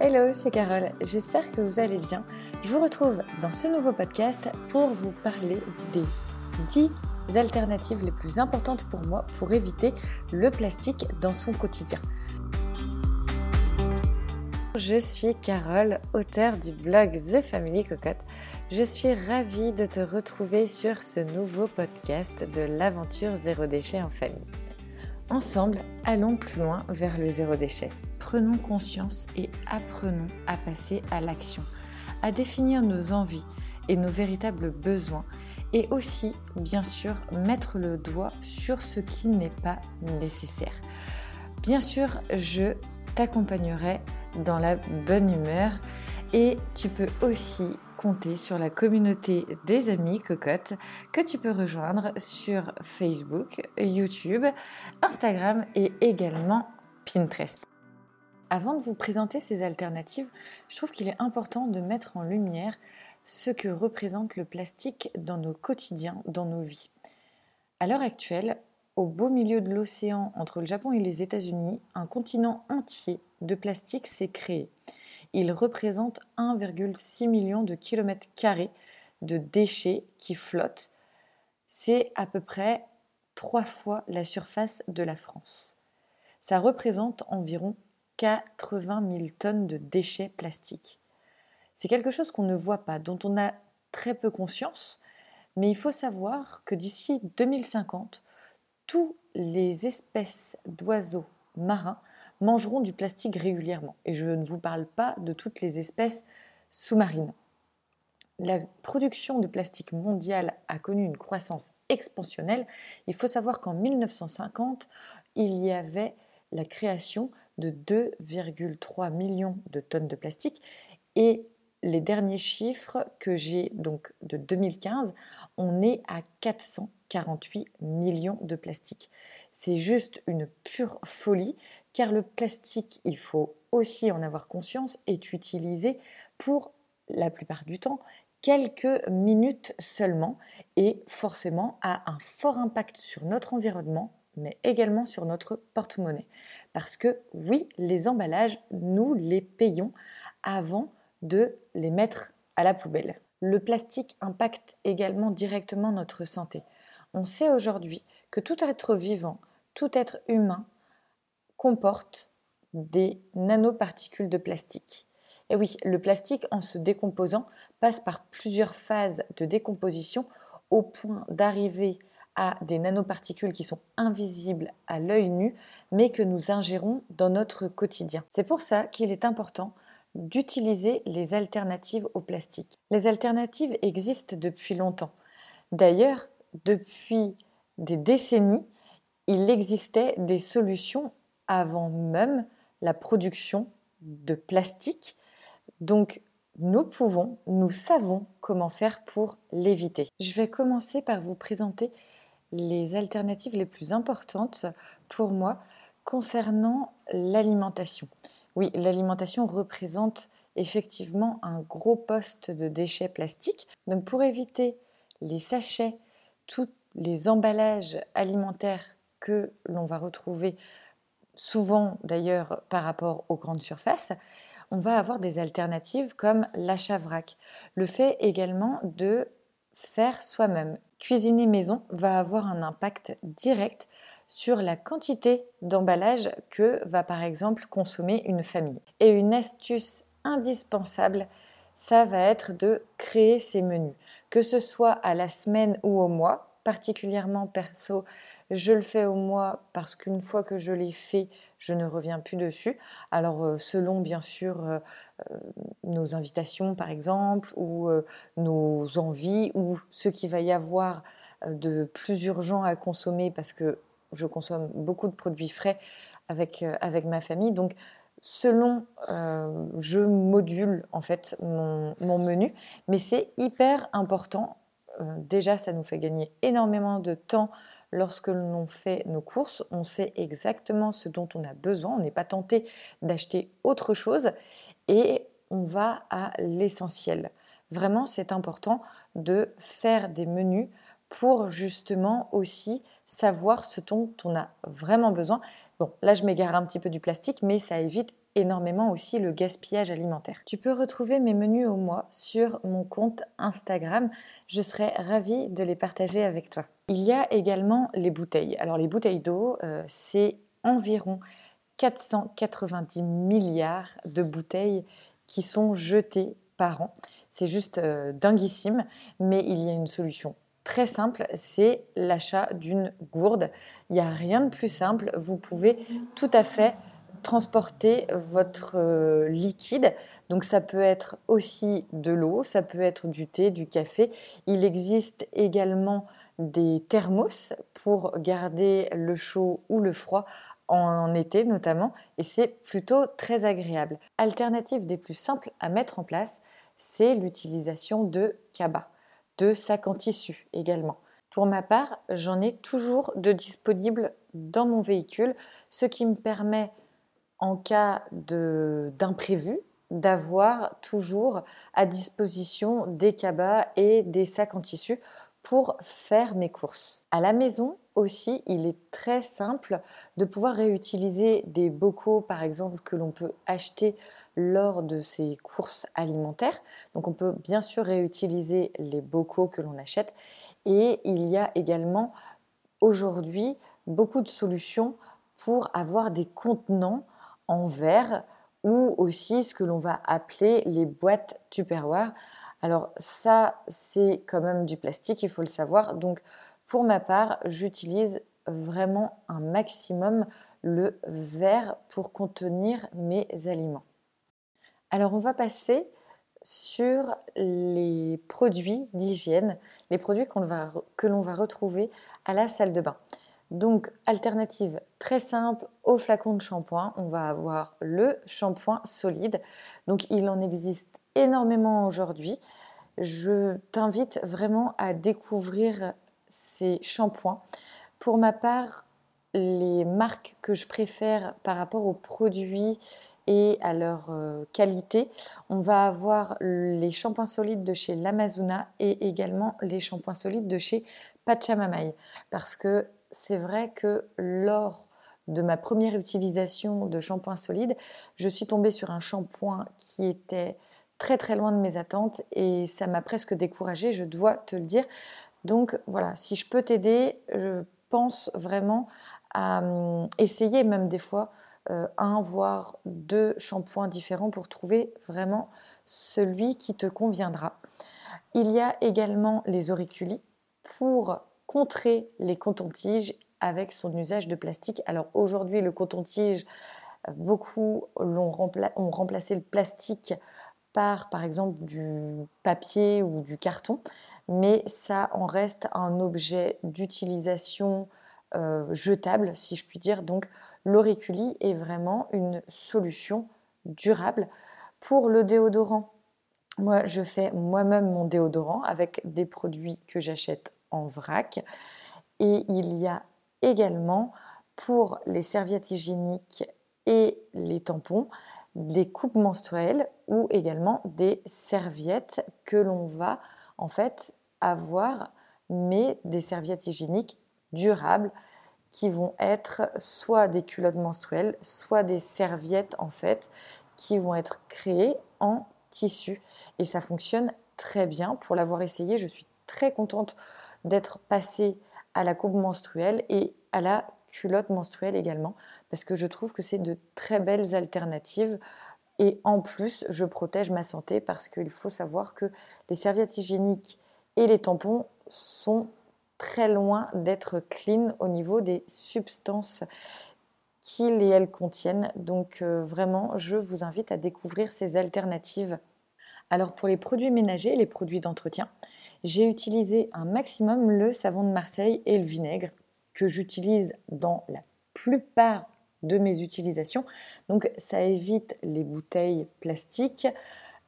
Hello, c'est Carole, j'espère que vous allez bien. Je vous retrouve dans ce nouveau podcast pour vous parler des 10 alternatives les plus importantes pour moi pour éviter le plastique dans son quotidien. Je suis Carole, auteure du blog The Family Cocotte. Je suis ravie de te retrouver sur ce nouveau podcast de l'aventure zéro déchet en famille. Ensemble, allons plus loin vers le zéro déchet. Prenons conscience et apprenons à passer à l'action, à définir nos envies et nos véritables besoins et aussi, bien sûr, mettre le doigt sur ce qui n'est pas nécessaire. Bien sûr, je t'accompagnerai dans la bonne humeur et tu peux aussi compter sur la communauté des amis cocottes que tu peux rejoindre sur Facebook, YouTube, Instagram et également Pinterest. Avant de vous présenter ces alternatives, je trouve qu'il est important de mettre en lumière ce que représente le plastique dans nos quotidiens, dans nos vies. À l'heure actuelle, au beau milieu de l'océan entre le Japon et les États-Unis, un continent entier de plastique s'est créé. Il représente 1,6 million de kilomètres carrés de déchets qui flottent. C'est à peu près trois fois la surface de la France. Ça représente environ 80 000 tonnes de déchets plastiques. C'est quelque chose qu'on ne voit pas, dont on a très peu conscience, mais il faut savoir que d'ici 2050, toutes les espèces d'oiseaux marins mangeront du plastique régulièrement. Et je ne vous parle pas de toutes les espèces sous-marines. La production de plastique mondiale a connu une croissance expansionnelle. Il faut savoir qu'en 1950, il y avait la création de 2,3 millions de tonnes de plastique et les derniers chiffres que j'ai donc de 2015, on est à 448 millions de plastique. C'est juste une pure folie car le plastique, il faut aussi en avoir conscience, est utilisé pour la plupart du temps quelques minutes seulement et forcément a un fort impact sur notre environnement mais également sur notre porte-monnaie. Parce que oui, les emballages, nous les payons avant de les mettre à la poubelle. Le plastique impacte également directement notre santé. On sait aujourd'hui que tout être vivant, tout être humain comporte des nanoparticules de plastique. Et oui, le plastique, en se décomposant, passe par plusieurs phases de décomposition au point d'arriver à des nanoparticules qui sont invisibles à l'œil nu, mais que nous ingérons dans notre quotidien. C'est pour ça qu'il est important d'utiliser les alternatives au plastique. Les alternatives existent depuis longtemps. D'ailleurs, depuis des décennies, il existait des solutions avant même la production de plastique. Donc, nous pouvons, nous savons comment faire pour l'éviter. Je vais commencer par vous présenter les alternatives les plus importantes pour moi concernant l'alimentation. Oui, l'alimentation représente effectivement un gros poste de déchets plastiques. Donc pour éviter les sachets, tous les emballages alimentaires que l'on va retrouver souvent d'ailleurs par rapport aux grandes surfaces, on va avoir des alternatives comme l'achat vrac. Le fait également de faire soi-même. Cuisiner maison va avoir un impact direct sur la quantité d'emballage que va par exemple consommer une famille. Et une astuce indispensable, ça va être de créer ces menus, que ce soit à la semaine ou au mois. Particulièrement perso, je le fais au mois parce qu'une fois que je l'ai fait, je ne reviens plus dessus. Alors euh, selon bien sûr euh, euh, nos invitations par exemple, ou nos envies, ou ce qu'il va y avoir de plus urgent à consommer parce que je consomme beaucoup de produits frais avec, avec ma famille. Donc, selon, je module en fait mon, menu, mais c'est hyper important. Déjà, ça nous fait gagner énormément de temps lorsque l'on fait nos courses. On sait exactement ce dont on a besoin. On n'est pas tenté d'acheter autre chose et on va à l'essentiel. Vraiment, c'est important de faire des menus pour justement aussi savoir ce dont on a vraiment besoin. Bon, là je m'égare un petit peu du plastique, mais ça évite énormément aussi le gaspillage alimentaire. Tu peux retrouver mes menus au mois sur mon compte Instagram. Je serai ravie de les partager avec toi. Il y a également les bouteilles. Alors les bouteilles d'eau, euh, c'est environ 490 milliards de bouteilles qui sont jetées par an. C'est juste euh, dinguissime, mais il y a une solution très simple, c'est l'achat d'une gourde. Il n'y a rien de plus simple. Vous pouvez tout à fait transporter votre euh, liquide. Donc ça peut être aussi de l'eau, ça peut être du thé, du café. Il existe également des thermos pour garder le chaud ou le froid en été notamment, et c'est plutôt très agréable. Alternative des plus simples à mettre en place, c'est l'utilisation de cabas, de sacs en tissu également. Pour ma part, j'en ai toujours de disponibles dans mon véhicule, ce qui me permet, en cas d'imprévu, d'avoir toujours à disposition des cabas et des sacs en tissu pour faire mes courses. À la maison aussi, il est très simple de pouvoir réutiliser des bocaux par exemple que l'on peut acheter lors de ces courses alimentaires. Donc on peut bien sûr réutiliser les bocaux que l'on achète et il y a également aujourd'hui beaucoup de solutions pour avoir des contenants en verre ou aussi ce que l'on va appeler les boîtes Tupperware alors ça, c'est quand même du plastique, il faut le savoir. Donc pour ma part, j'utilise vraiment un maximum le verre pour contenir mes aliments. Alors on va passer sur les produits d'hygiène, les produits que l'on va retrouver à la salle de bain. Donc, alternative très simple au flacon de shampoing, on va avoir le shampoing solide. Donc, il en existe énormément aujourd'hui. Je t'invite vraiment à découvrir ces shampoings. Pour ma part, les marques que je préfère par rapport aux produits à leur euh, qualité, on va avoir les shampoings solides de chez L'Amazona et également les shampoings solides de chez Pachamamai. Parce que c'est vrai que lors de ma première utilisation de shampoing solide, je suis tombée sur un shampoing qui était très très loin de mes attentes et ça m'a presque découragée, je dois te le dire. Donc voilà, si je peux t'aider, je pense vraiment à hum, essayer même des fois un voire deux shampoings différents pour trouver vraiment celui qui te conviendra. Il y a également les auriculis pour contrer les cotons-tiges avec son usage de plastique. Alors aujourd'hui, le coton-tige, beaucoup ont remplacé le plastique par exemple du papier ou du carton, mais ça en reste un objet d'utilisation euh, jetable, si je puis dire. Donc l'auriculi est vraiment une solution durable. Pour le déodorant, moi je fais moi-même mon déodorant avec des produits que j'achète en vrac. Et il y a également pour les serviettes hygiéniques et les tampons des coupes menstruelles ou également des serviettes que l'on va en fait avoir, mais des serviettes hygiéniques durables qui vont être soit des culottes menstruelles, soit des serviettes en fait qui vont être créées en tissu. Et ça fonctionne très bien. Pour l'avoir essayé, je suis très contente d'être passée à la coupe menstruelle et à la culotte menstruelle également, parce que je trouve que c'est de très belles alternatives. Et en plus, je protège ma santé parce qu'il faut savoir que les serviettes hygiéniques et les tampons sont très loin d'être clean au niveau des substances qu'ils et elles contiennent. Donc euh, vraiment, je vous invite à découvrir ces alternatives. Alors pour les produits ménagers, les produits d'entretien, j'ai utilisé un maximum le savon de Marseille et le vinaigre que j'utilise dans la plupart de mes utilisations. Donc ça évite les bouteilles plastiques,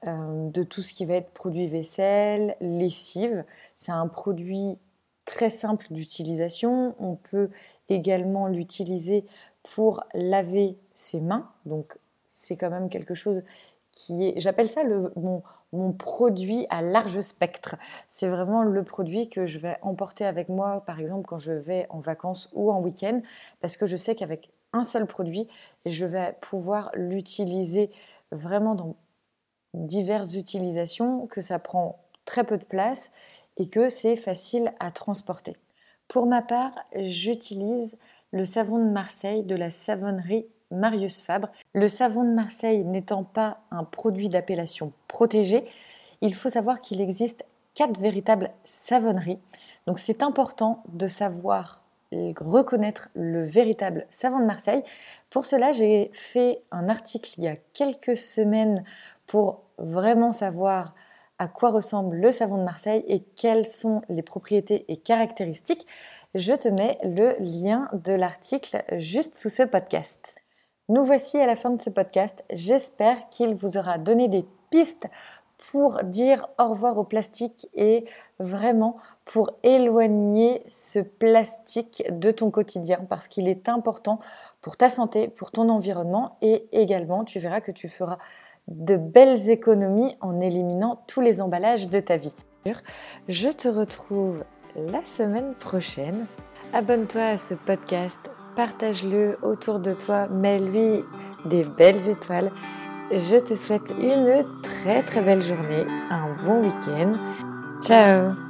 euh, de tout ce qui va être produit vaisselle, lessive. C'est un produit très simple d'utilisation. On peut également l'utiliser pour laver ses mains. Donc c'est quand même quelque chose qui est, j'appelle ça le, mon, produit à large spectre. C'est vraiment le produit que je vais emporter avec moi, par exemple, quand je vais en vacances ou en week-end, parce que je sais qu'avec un seul produit je vais pouvoir l'utiliser vraiment dans diverses utilisations, que ça prend très peu de place et que c'est facile à transporter. Pour ma part, j'utilise le savon de Marseille de la savonnerie Marius Fabre. Le savon de Marseille n'étant pas un produit d'appellation protégée, il faut savoir qu'il existe quatre véritables savonneries. Donc c'est important de savoir reconnaître le véritable savon de Marseille. Pour cela, j'ai fait un article il y a quelques semaines pour vraiment savoir à quoi ressemble le savon de Marseille et quelles sont les propriétés et caractéristiques. Je te mets le lien de l'article juste sous ce podcast. Nous voici à la fin de ce podcast. J'espère qu'il vous aura donné des pistes pour dire au revoir au plastique et vraiment pour éloigner ce plastique de ton quotidien parce qu'il est important pour ta santé, pour ton environnement et également tu verras que tu feras de belles économies en éliminant tous les emballages de ta vie. Je te retrouve la semaine prochaine. Abonne-toi à ce podcast partage-le autour de toi, mets-lui des belles étoiles. Je te souhaite une très très belle journée, un bon week-end. Ciao